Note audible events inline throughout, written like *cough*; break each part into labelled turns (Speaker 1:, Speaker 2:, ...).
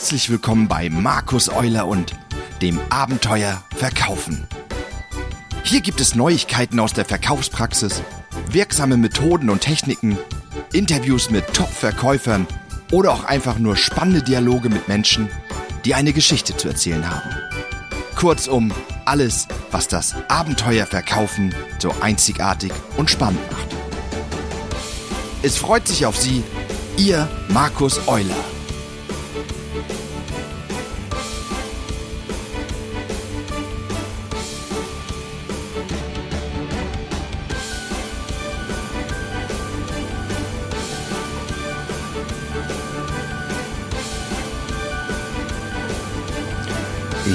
Speaker 1: Herzlich willkommen bei Markus Euler und dem Abenteuer Verkaufen. Hier gibt es Neuigkeiten aus der Verkaufspraxis, wirksame Methoden und Techniken, Interviews mit Top-Verkäufern oder auch einfach nur spannende Dialoge mit Menschen, die eine Geschichte zu erzählen haben. Kurzum, alles, was das Abenteuer Verkaufen so einzigartig und spannend macht. Es freut sich auf Sie, Ihr Markus Euler.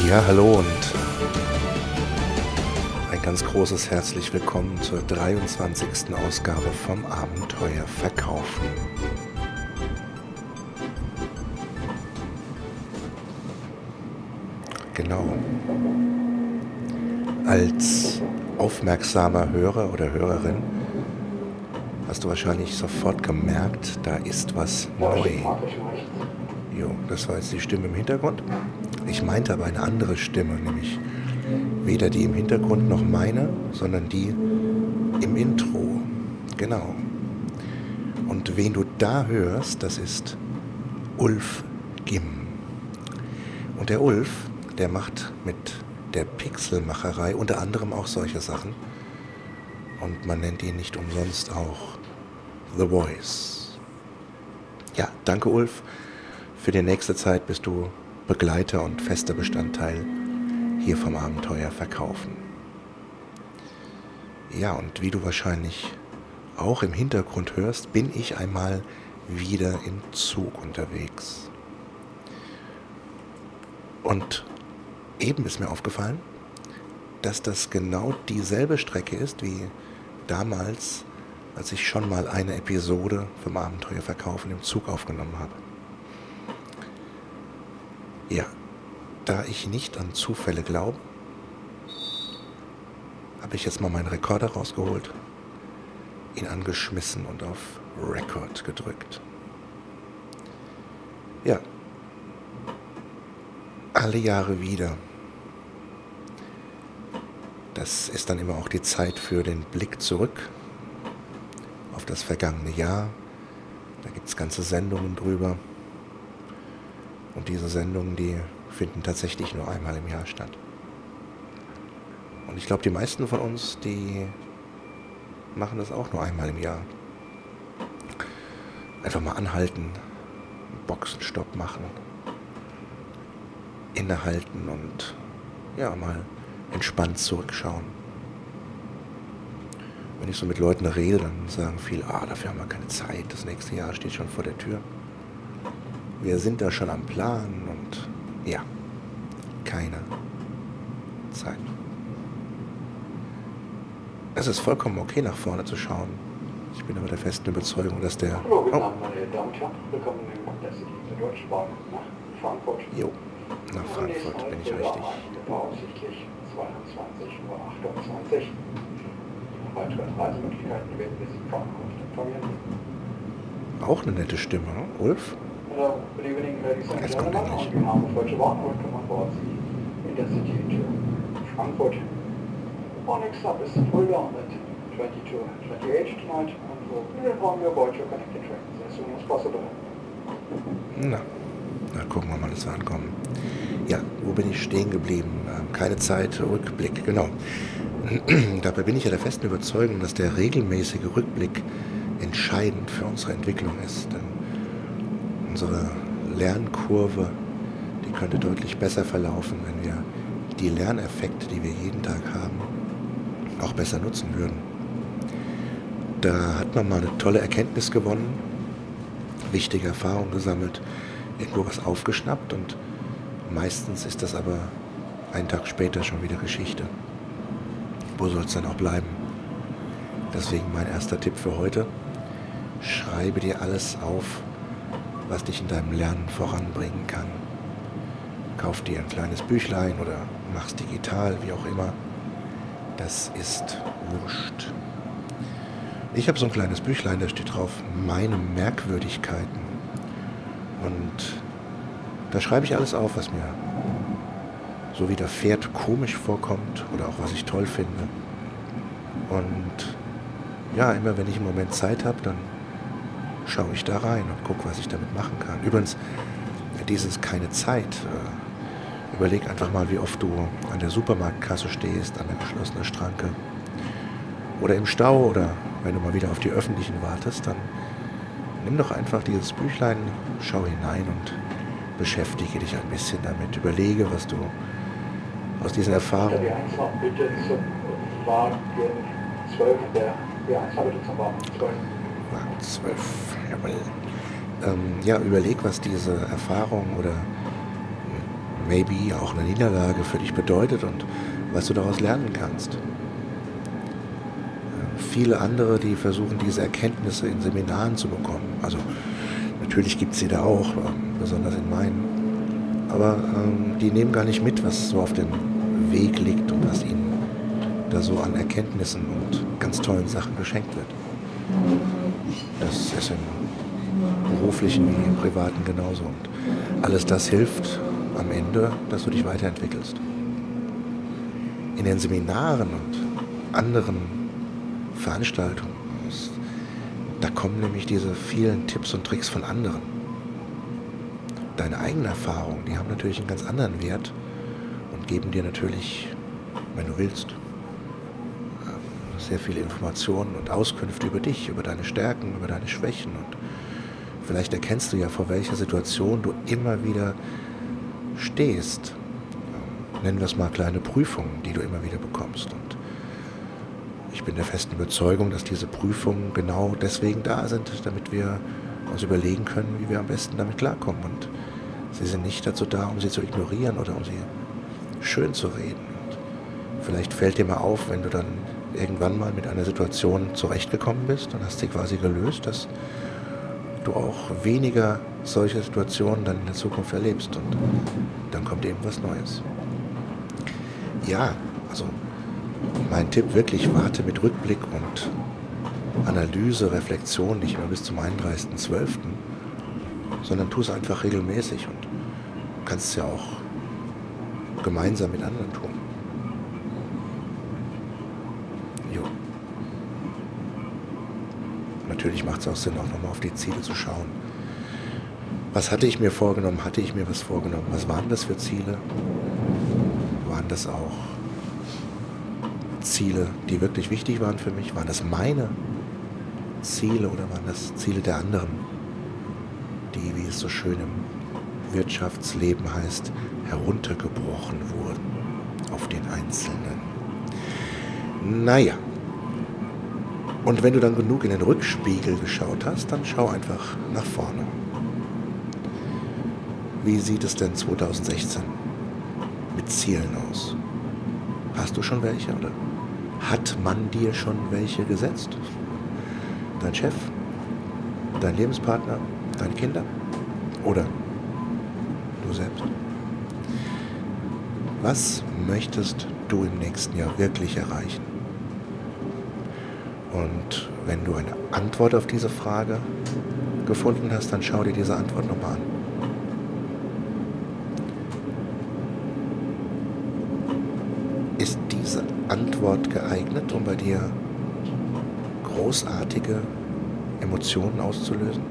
Speaker 2: Ja, hallo und ein ganz großes herzlich willkommen zur 23. Ausgabe vom Abenteuer Verkaufen. Genau. Als aufmerksamer Hörer oder Hörerin hast du wahrscheinlich sofort gemerkt, da ist was neu. Jo, das war jetzt die Stimme im Hintergrund. Ich meinte aber eine andere Stimme, nämlich weder die im Hintergrund noch meine, sondern die im Intro. Genau. Und wen du da hörst, das ist Ulf Gim. Und der Ulf, der macht mit der Pixelmacherei unter anderem auch solche Sachen. Und man nennt ihn nicht umsonst auch The Voice. Ja, danke Ulf. Für die nächste Zeit bist du Begleiter und fester Bestandteil hier vom Abenteuer verkaufen. Ja, und wie du wahrscheinlich auch im Hintergrund hörst, bin ich einmal wieder im Zug unterwegs. Und eben ist mir aufgefallen, dass das genau dieselbe Strecke ist wie damals, als ich schon mal eine Episode vom Abenteuer verkaufen im Zug aufgenommen habe. Ja, da ich nicht an Zufälle glaube, habe ich jetzt mal meinen Rekorder rausgeholt, ihn angeschmissen und auf Record gedrückt. Ja, alle Jahre wieder. Das ist dann immer auch die Zeit für den Blick zurück auf das vergangene Jahr. Da gibt es ganze Sendungen drüber. Und diese Sendungen, die finden tatsächlich nur einmal im Jahr statt. Und ich glaube, die meisten von uns, die machen das auch nur einmal im Jahr. Einfach mal anhalten, Boxenstopp machen, innehalten und ja, mal entspannt zurückschauen. Wenn ich so mit Leuten rede, dann sagen viele, ah, dafür haben wir keine Zeit, das nächste Jahr steht schon vor der Tür. Wir sind da schon am Plan und ja, keine Zeit. Es ist vollkommen okay, nach vorne zu schauen. Ich bin aber der festen Überzeugung, dass der...
Speaker 3: Hallo,
Speaker 2: Oh,
Speaker 3: meine Damen und Herren, willkommen im Intercity der Deutschen Bahn nach Frankfurt.
Speaker 2: jo, nach Frankfurt bin ich richtig.
Speaker 3: Voraussichtlich 22.28 Uhr. Über weitere Reisemöglichkeiten werden wir Sie Frankfurt informieren.
Speaker 2: Auch eine nette Stimme, ne? Ulf?
Speaker 3: Hello, good evening, ladies and gentlemen. On behalf of Deutsche Bahn, welcome on board the Intercity to Frankfurt. Our next stop is Fulda at 22, 28 tonight, and we'll inform you about your connected trains as soon as possible.
Speaker 2: Na, na gucken wir mal, dass wir ankommen. Ja, wo bin ich stehen geblieben? Ähm, Keine Zeit, Rückblick, genau. *clears throat* Dabei bin ich ja der festen Überzeugung, dass der regelmäßige Rückblick entscheidend für unsere Entwicklung ist. Denn unsere Lernkurve, die könnte deutlich besser verlaufen, wenn wir die Lerneffekte, die wir jeden Tag haben, auch besser nutzen würden. Da hat man mal eine tolle Erkenntnis gewonnen, wichtige Erfahrungen gesammelt, irgendwo was aufgeschnappt und meistens ist das aber einen Tag später schon wieder Geschichte. Wo soll es dann auch bleiben? Deswegen mein erster Tipp für heute. Schreibe dir alles auf, was dich in deinem Lernen voranbringen kann. Kauf dir ein kleines Büchlein oder mach's digital, wie auch immer. Das ist wurscht. Ich habe so ein kleines Büchlein, da steht drauf meine Merkwürdigkeiten. Und Da schreibe ich alles auf, was mir so widerfährt, komisch vorkommt oder auch was ich toll finde. Und ja, immer wenn ich im Moment Zeit habe, dann schaue ich da rein und gucke, was ich damit machen kann. Übrigens, dieses keine Zeit. Äh, überleg einfach mal, wie oft du an der Supermarktkasse stehst, an der geschlossenen Schranke oder im Stau oder wenn du mal wieder auf die öffentlichen wartest, dann nimm doch einfach dieses Büchlein, schau hinein und beschäftige dich ein bisschen damit. Überlege, was du aus diesen Erfahrungen.
Speaker 3: Die 1 noch bitte zum Wagen 12, der B1 bitte zum Wagen 12.
Speaker 2: Wagen 12, jawohl. Ähm, ja, überleg, was diese Erfahrung oder maybe auch eine Niederlage für dich bedeutet und was du daraus lernen kannst. Äh, viele andere, die versuchen, diese Erkenntnisse in Seminaren zu bekommen. Also natürlich gibt es sie da auch, äh, besonders in meinen. Aber ähm, die nehmen gar nicht mit, was so auf dem Weg liegt und was ihnen da so an Erkenntnissen und ganz tollen Sachen geschenkt wird. Das ist im beruflichen wie im privaten genauso. Und alles das hilft am Ende, dass du dich weiterentwickelst. In den Seminaren und anderen Veranstaltungen, da kommen nämlich diese vielen Tipps und Tricks von anderen. Deine eigenen Erfahrungen, die haben natürlich einen ganz anderen Wert und geben dir natürlich, wenn du willst, sehr viele Informationen und Auskünfte über dich, über deine Stärken, über deine Schwächen und Vielleicht erkennst du ja, vor welcher Situation du immer wieder stehst. Nennen wir es mal kleine Prüfungen, die du immer wieder bekommst. Und ich bin der festen Überzeugung, dass diese Prüfungen genau deswegen da sind, damit wir uns überlegen können, wie wir am besten damit klarkommen. Und sie sind nicht dazu da, um sie zu ignorieren oder um sie schön zu reden. Und vielleicht fällt dir mal auf, wenn du dann irgendwann mal mit einer Situation zurechtgekommen bist und hast sie quasi gelöst, dass du auch weniger solche Situationen dann in der Zukunft erlebst und dann kommt eben was Neues. Ja, also mein Tipp wirklich, warte mit Rückblick und Analyse, Reflexion nicht immer bis zum 31.12., sondern tu es einfach regelmäßig und kannst es ja auch gemeinsam mit anderen tun. Natürlich macht es auch Sinn, auch nochmal auf die Ziele zu schauen. Was hatte ich mir vorgenommen? Hatte ich mir was vorgenommen? Was waren das für Ziele? Waren das auch Ziele, die wirklich wichtig waren für mich? Waren das meine Ziele oder waren das Ziele der anderen, die, wie es so schön im Wirtschaftsleben heißt, heruntergebrochen wurden auf den Einzelnen? Naja, und wenn du dann genug in den Rückspiegel geschaut hast, dann schau einfach nach vorne. Wie sieht es denn 2016 mit Zielen aus? Hast du schon welche oder hat man dir schon welche gesetzt? Dein Chef? Dein Lebenspartner? Deine Kinder? Oder du selbst? Was möchtest du im nächsten Jahr wirklich erreichen? Und wenn du eine Antwort auf diese Frage gefunden hast, dann schau dir diese Antwort nochmal an. Ist diese Antwort geeignet, um bei dir großartige Emotionen auszulösen?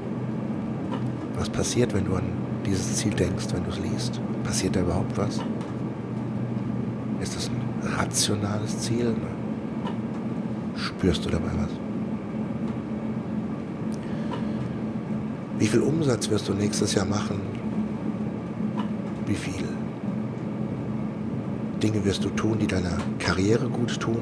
Speaker 2: Was passiert, wenn du an dieses Ziel denkst, wenn du es liest? Passiert da überhaupt was? Ist das ein rationales Ziel? Spürst du dabei was? Wie viel Umsatz wirst du nächstes Jahr machen? Wie viel Dinge wirst du tun, die deiner Karriere gut tun?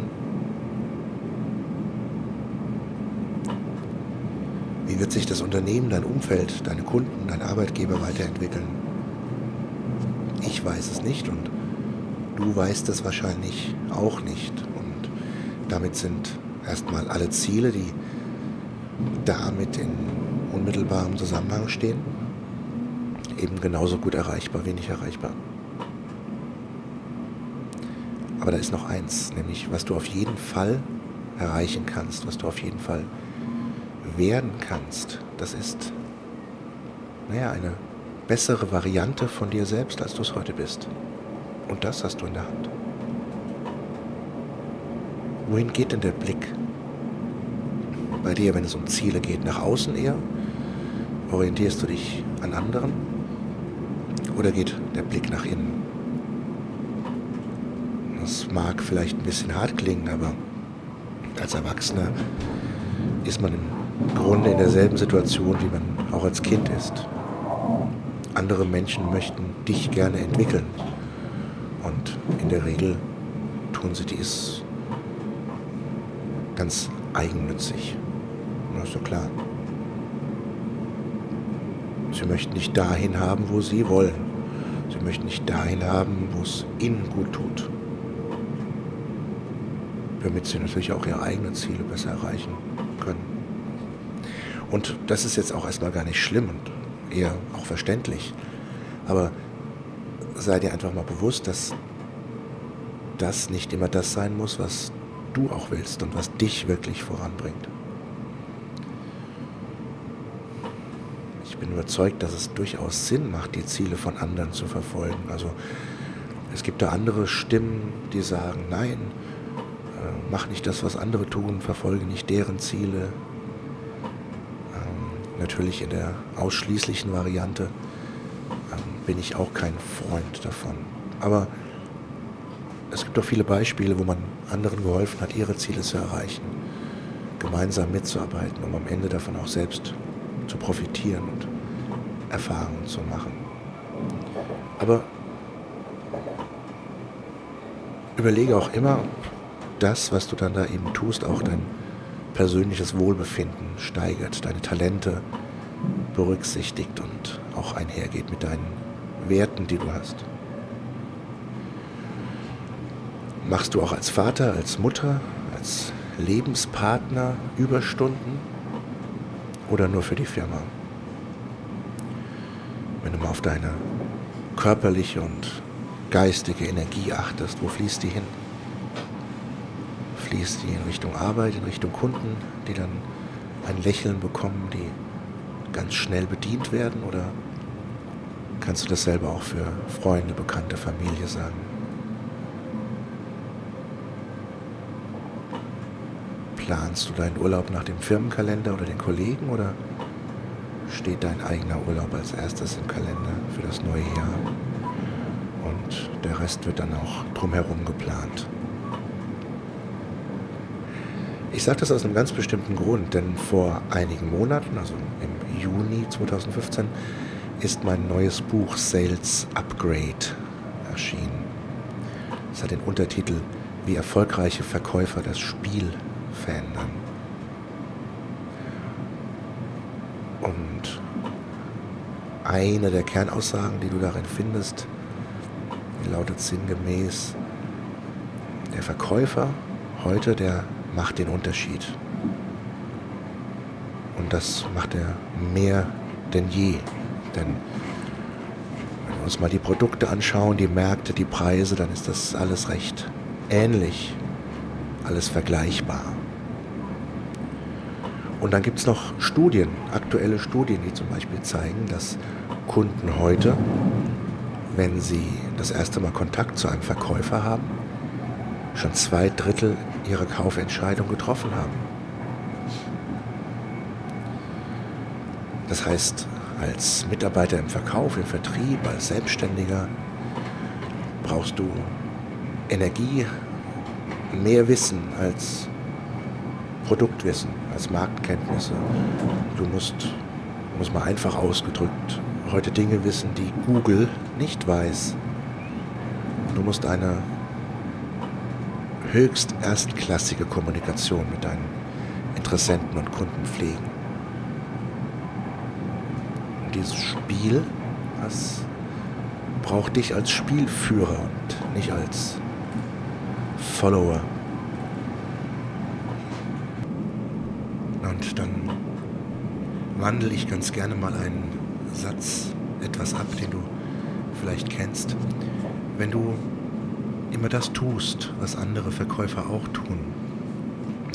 Speaker 2: Wie wird sich das Unternehmen, dein Umfeld, deine Kunden, dein Arbeitgeber weiterentwickeln? Ich weiß es nicht und du weißt es wahrscheinlich auch nicht. Und damit sind erstmal alle Ziele, die damit in unmittelbarem Zusammenhang stehen, eben genauso gut erreichbar wie nicht erreichbar. Aber da ist noch eins, nämlich was du auf jeden Fall erreichen kannst, was du auf jeden Fall werden kannst, das ist, naja, eine bessere Variante von dir selbst, als du es heute bist. Und das hast du in der Hand. Wohin geht denn der Blick? Bei dir, wenn es um Ziele geht, nach außen eher? Orientierst du dich an anderen? Oder geht der Blick nach innen? Das mag vielleicht ein bisschen hart klingen, aber als Erwachsener ist man im Grunde in derselben Situation, wie man auch als Kind ist. Andere Menschen möchten dich gerne entwickeln. Und in der Regel tun sie dies ganz eigennützig. Das ist ja klar. Sie möchten nicht dahin haben, wo sie wollen. Sie möchten nicht dahin haben, wo es ihnen gut tut. Damit sie natürlich auch ihre eigenen Ziele besser erreichen können. Und das ist jetzt auch erstmal gar nicht schlimm und eher auch verständlich. Aber sei dir einfach mal bewusst, dass das nicht immer das sein muss, was du auch willst und was dich wirklich voranbringt. Ich bin überzeugt, dass es durchaus Sinn macht, die Ziele von anderen zu verfolgen. Also es gibt da andere Stimmen, die sagen, nein, äh, mach nicht das, was andere tun, verfolge nicht deren Ziele, natürlich in der ausschließlichen Variante ähm, bin ich auch kein Freund davon. Aber es gibt auch viele Beispiele, wo man anderen geholfen hat, ihre Ziele zu erreichen, gemeinsam mitzuarbeiten, um am Ende davon auch selbst zu profitieren und Erfahrungen zu machen. Aber überlege auch immer, ob das, was du dann da eben tust, auch dein persönliches Wohlbefinden steigert, deine Talente berücksichtigt und auch einhergeht mit deinen Werten, die du hast. Machst du auch als Vater, als Mutter, als Lebenspartner Überstunden oder nur für die Firma? Wenn du mal auf deine körperliche und geistige Energie achtest, wo fließt die hin? fließt die in Richtung Arbeit, in Richtung Kunden, die dann ein Lächeln bekommen, die ganz schnell bedient werden? Oder kannst du das selber auch für Freunde, Bekannte, Familie sagen? Planst du deinen Urlaub nach dem Firmenkalender oder den Kollegen oder steht dein eigener Urlaub als erstes im Kalender für das neue Jahr und der Rest wird dann auch drumherum geplant? Ich sage das aus einem ganz bestimmten Grund, denn vor einigen Monaten, also im Juni 2015, ist mein neues Buch Sales Upgrade erschienen. Es hat den Untertitel Wie erfolgreiche Verkäufer das Spiel verändern. Und eine der Kernaussagen, die du darin findest, lautet sinngemäß, der Verkäufer heute, der macht den Unterschied. Und das macht er mehr denn je. Denn wenn wir uns mal die Produkte anschauen, die Märkte, die Preise, dann ist das alles recht ähnlich, alles vergleichbar. Und dann gibt es noch Studien, aktuelle Studien, die zum Beispiel zeigen, dass Kunden heute, wenn sie das erste Mal Kontakt zu einem Verkäufer haben, schon zwei Drittel ihrer Kaufentscheidung getroffen haben. Das heißt, als Mitarbeiter im Verkauf, im Vertrieb, als Selbstständiger brauchst du Energie, mehr Wissen als Produktwissen, als Marktkenntnisse. Du musst, muss mal einfach ausgedrückt, heute Dinge wissen, die Google nicht weiß. Du musst eine höchst erstklassige Kommunikation mit deinen Interessenten und Kunden pflegen. Und dieses Spiel, das braucht dich als Spielführer und nicht als Follower. Und dann wandle ich ganz gerne mal einen Satz etwas ab, den du vielleicht kennst. Wenn du immer das tust, was andere Verkäufer auch tun,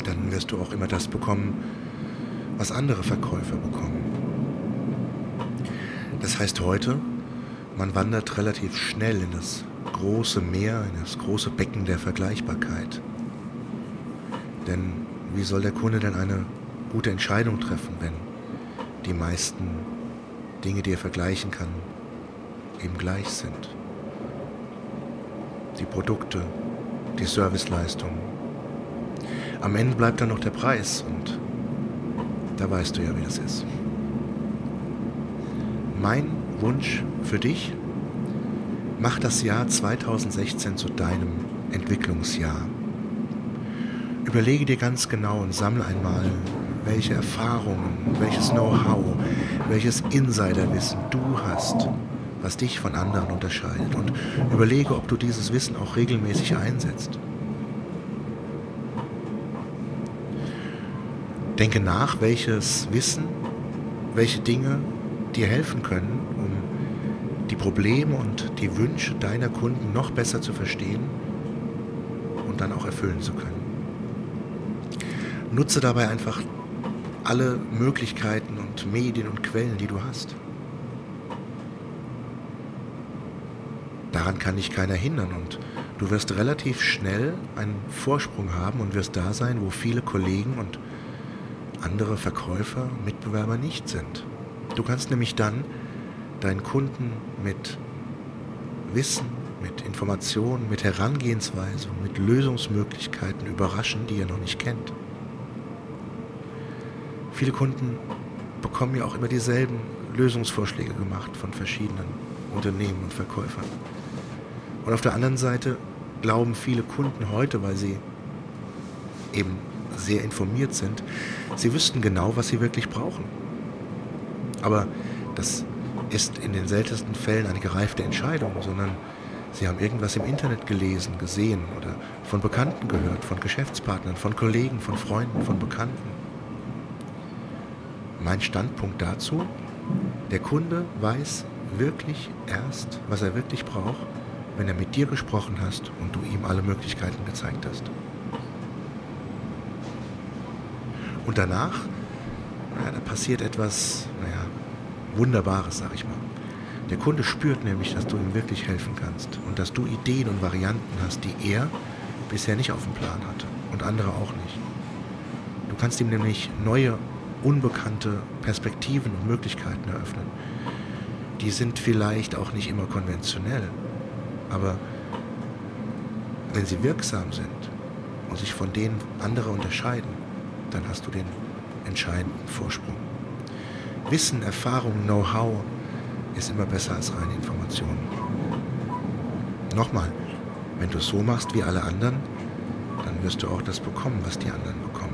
Speaker 2: dann wirst du auch immer das bekommen, was andere Verkäufer bekommen. Das heißt heute, man wandert relativ schnell in das große Meer, in das große Becken der Vergleichbarkeit. Denn wie soll der Kunde denn eine gute Entscheidung treffen, wenn die meisten Dinge, die er vergleichen kann, eben gleich sind? Die Produkte, die Serviceleistungen. Am Ende bleibt dann noch der Preis und da weißt du ja, wie das ist. Mein Wunsch für dich, mach das Jahr 2016 zu deinem Entwicklungsjahr. Überlege dir ganz genau und sammle einmal, welche Erfahrungen, welches Know-how, welches Insiderwissen du hast, was dich von anderen unterscheidet. Und überlege, ob du dieses Wissen auch regelmäßig einsetzt. Denke nach, welches Wissen, welche Dinge dir helfen können, die Probleme und die Wünsche deiner Kunden noch besser zu verstehen und dann auch erfüllen zu können. Nutze dabei einfach alle Möglichkeiten und Medien und Quellen, die du hast. Daran kann dich keiner hindern und du wirst relativ schnell einen Vorsprung haben und wirst da sein, wo viele Kollegen und andere Verkäufer, Mitbewerber nicht sind. Du kannst nämlich dann deinen Kunden mit Wissen, mit Informationen, mit Herangehensweise, mit Lösungsmöglichkeiten überraschen, die er noch nicht kennt. Viele Kunden bekommen ja auch immer dieselben Lösungsvorschläge gemacht von verschiedenen Unternehmen und Verkäufern. Und auf der anderen Seite glauben viele Kunden heute, weil sie eben sehr informiert sind, sie wüssten genau, was sie wirklich brauchen. Aber das ist in den seltensten Fällen eine gereifte Entscheidung, sondern sie haben irgendwas im Internet gelesen, gesehen oder von Bekannten gehört, von Geschäftspartnern, von Kollegen, von Freunden, von Bekannten. Mein Standpunkt dazu, der Kunde weiß wirklich erst, was er wirklich braucht, wenn er mit dir gesprochen hast und du ihm alle Möglichkeiten gezeigt hast. Und danach, naja, da passiert etwas, naja, Wunderbares, sag ich mal. Der Kunde spürt nämlich, dass du ihm wirklich helfen kannst und dass du Ideen und Varianten hast, die er bisher nicht auf dem Plan hatte und andere auch nicht. Du kannst ihm nämlich neue, unbekannte Perspektiven und Möglichkeiten eröffnen. Die sind vielleicht auch nicht immer konventionell, aber wenn sie wirksam sind und sich von denen andere unterscheiden, dann hast du den entscheidenden Vorsprung. Wissen, Erfahrung, Know-how ist immer besser als reine Information. Nochmal, wenn du es so machst wie alle anderen, dann wirst du auch das bekommen, was die anderen bekommen.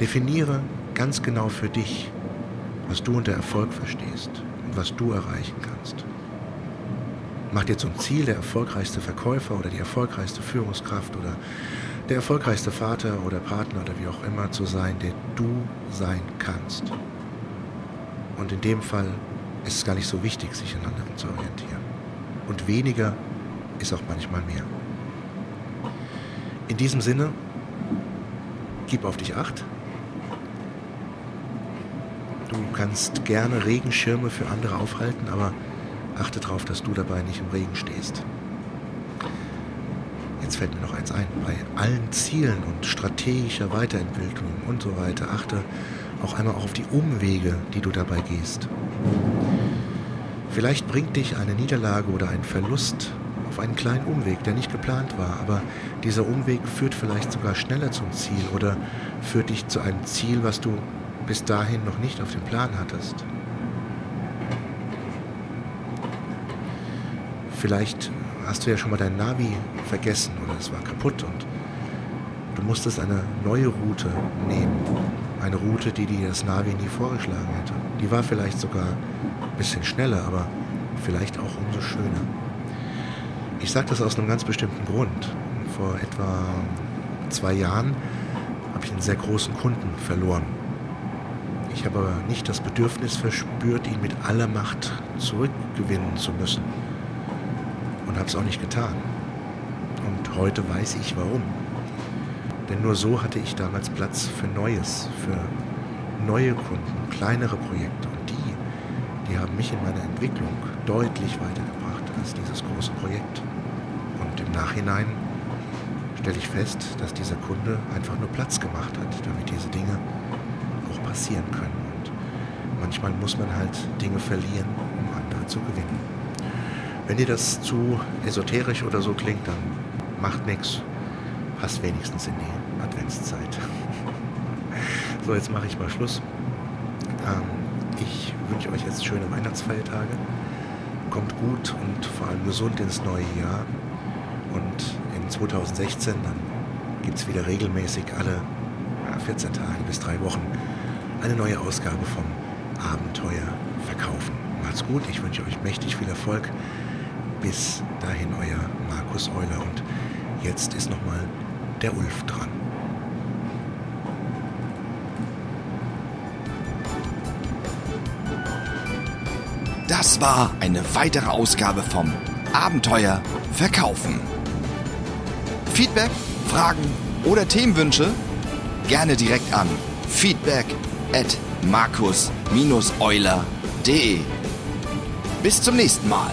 Speaker 2: Definiere ganz genau für dich, was du unter Erfolg verstehst und was du erreichen kannst. Mach dir zum Ziel, der erfolgreichste Verkäufer oder die erfolgreichste Führungskraft oder der erfolgreichste Vater oder Partner oder wie auch immer zu sein, der du sein kannst. Und in dem Fall ist es gar nicht so wichtig, sich an anderen zu orientieren. Und weniger ist auch manchmal mehr. In diesem Sinne, gib auf dich acht. Du kannst gerne Regenschirme für andere aufhalten, aber achte darauf, dass du dabei nicht im Regen stehst jetzt fällt mir noch eins ein, bei allen Zielen und strategischer Weiterentwicklung und so weiter, achte auch einmal auf die Umwege, die du dabei gehst. Vielleicht bringt dich eine Niederlage oder ein Verlust auf einen kleinen Umweg, der nicht geplant war, aber dieser Umweg führt vielleicht sogar schneller zum Ziel oder führt dich zu einem Ziel, was du bis dahin noch nicht auf dem Plan hattest. Vielleicht hast du ja schon mal dein Navi vergessen oder es war kaputt und du musstest eine neue Route nehmen. Eine Route, die dir das Navi nie vorgeschlagen hätte. Die war vielleicht sogar ein bisschen schneller, aber vielleicht auch umso schöner. Ich sage das aus einem ganz bestimmten Grund. Vor etwa zwei Jahren habe ich einen sehr großen Kunden verloren. Ich habe aber nicht das Bedürfnis verspürt, ihn mit aller Macht zurückgewinnen zu müssen und habe es auch nicht getan. Und heute weiß ich warum. Denn nur so hatte ich damals Platz für Neues, für neue Kunden, kleinere Projekte und die, die haben mich in meiner Entwicklung deutlich weitergebracht als dieses große Projekt. Und im Nachhinein stelle ich fest, dass dieser Kunde einfach nur Platz gemacht hat, damit diese Dinge auch passieren können. Und manchmal muss man halt Dinge verlieren, um andere zu gewinnen. Wenn dir das zu esoterisch oder so klingt, dann macht nichts. Passt wenigstens in die Adventszeit. *laughs* so, jetzt mache ich mal Schluss. Ähm, ich wünsche euch jetzt schöne Weihnachtsfeiertage. Kommt gut und vor allem gesund ins neue Jahr. Und in 2016, dann gibt es wieder regelmäßig alle ja, 14 Tage bis drei Wochen eine neue Ausgabe vom Abenteuer verkaufen. Macht's gut, ich wünsche euch mächtig viel Erfolg. Bis dahin euer Markus Euler und jetzt ist nochmal der Ulf dran.
Speaker 1: Das war eine weitere Ausgabe vom Abenteuer Verkaufen. Feedback, Fragen oder Themenwünsche? Gerne direkt an feedback at markus-euler.de. Bis zum nächsten Mal.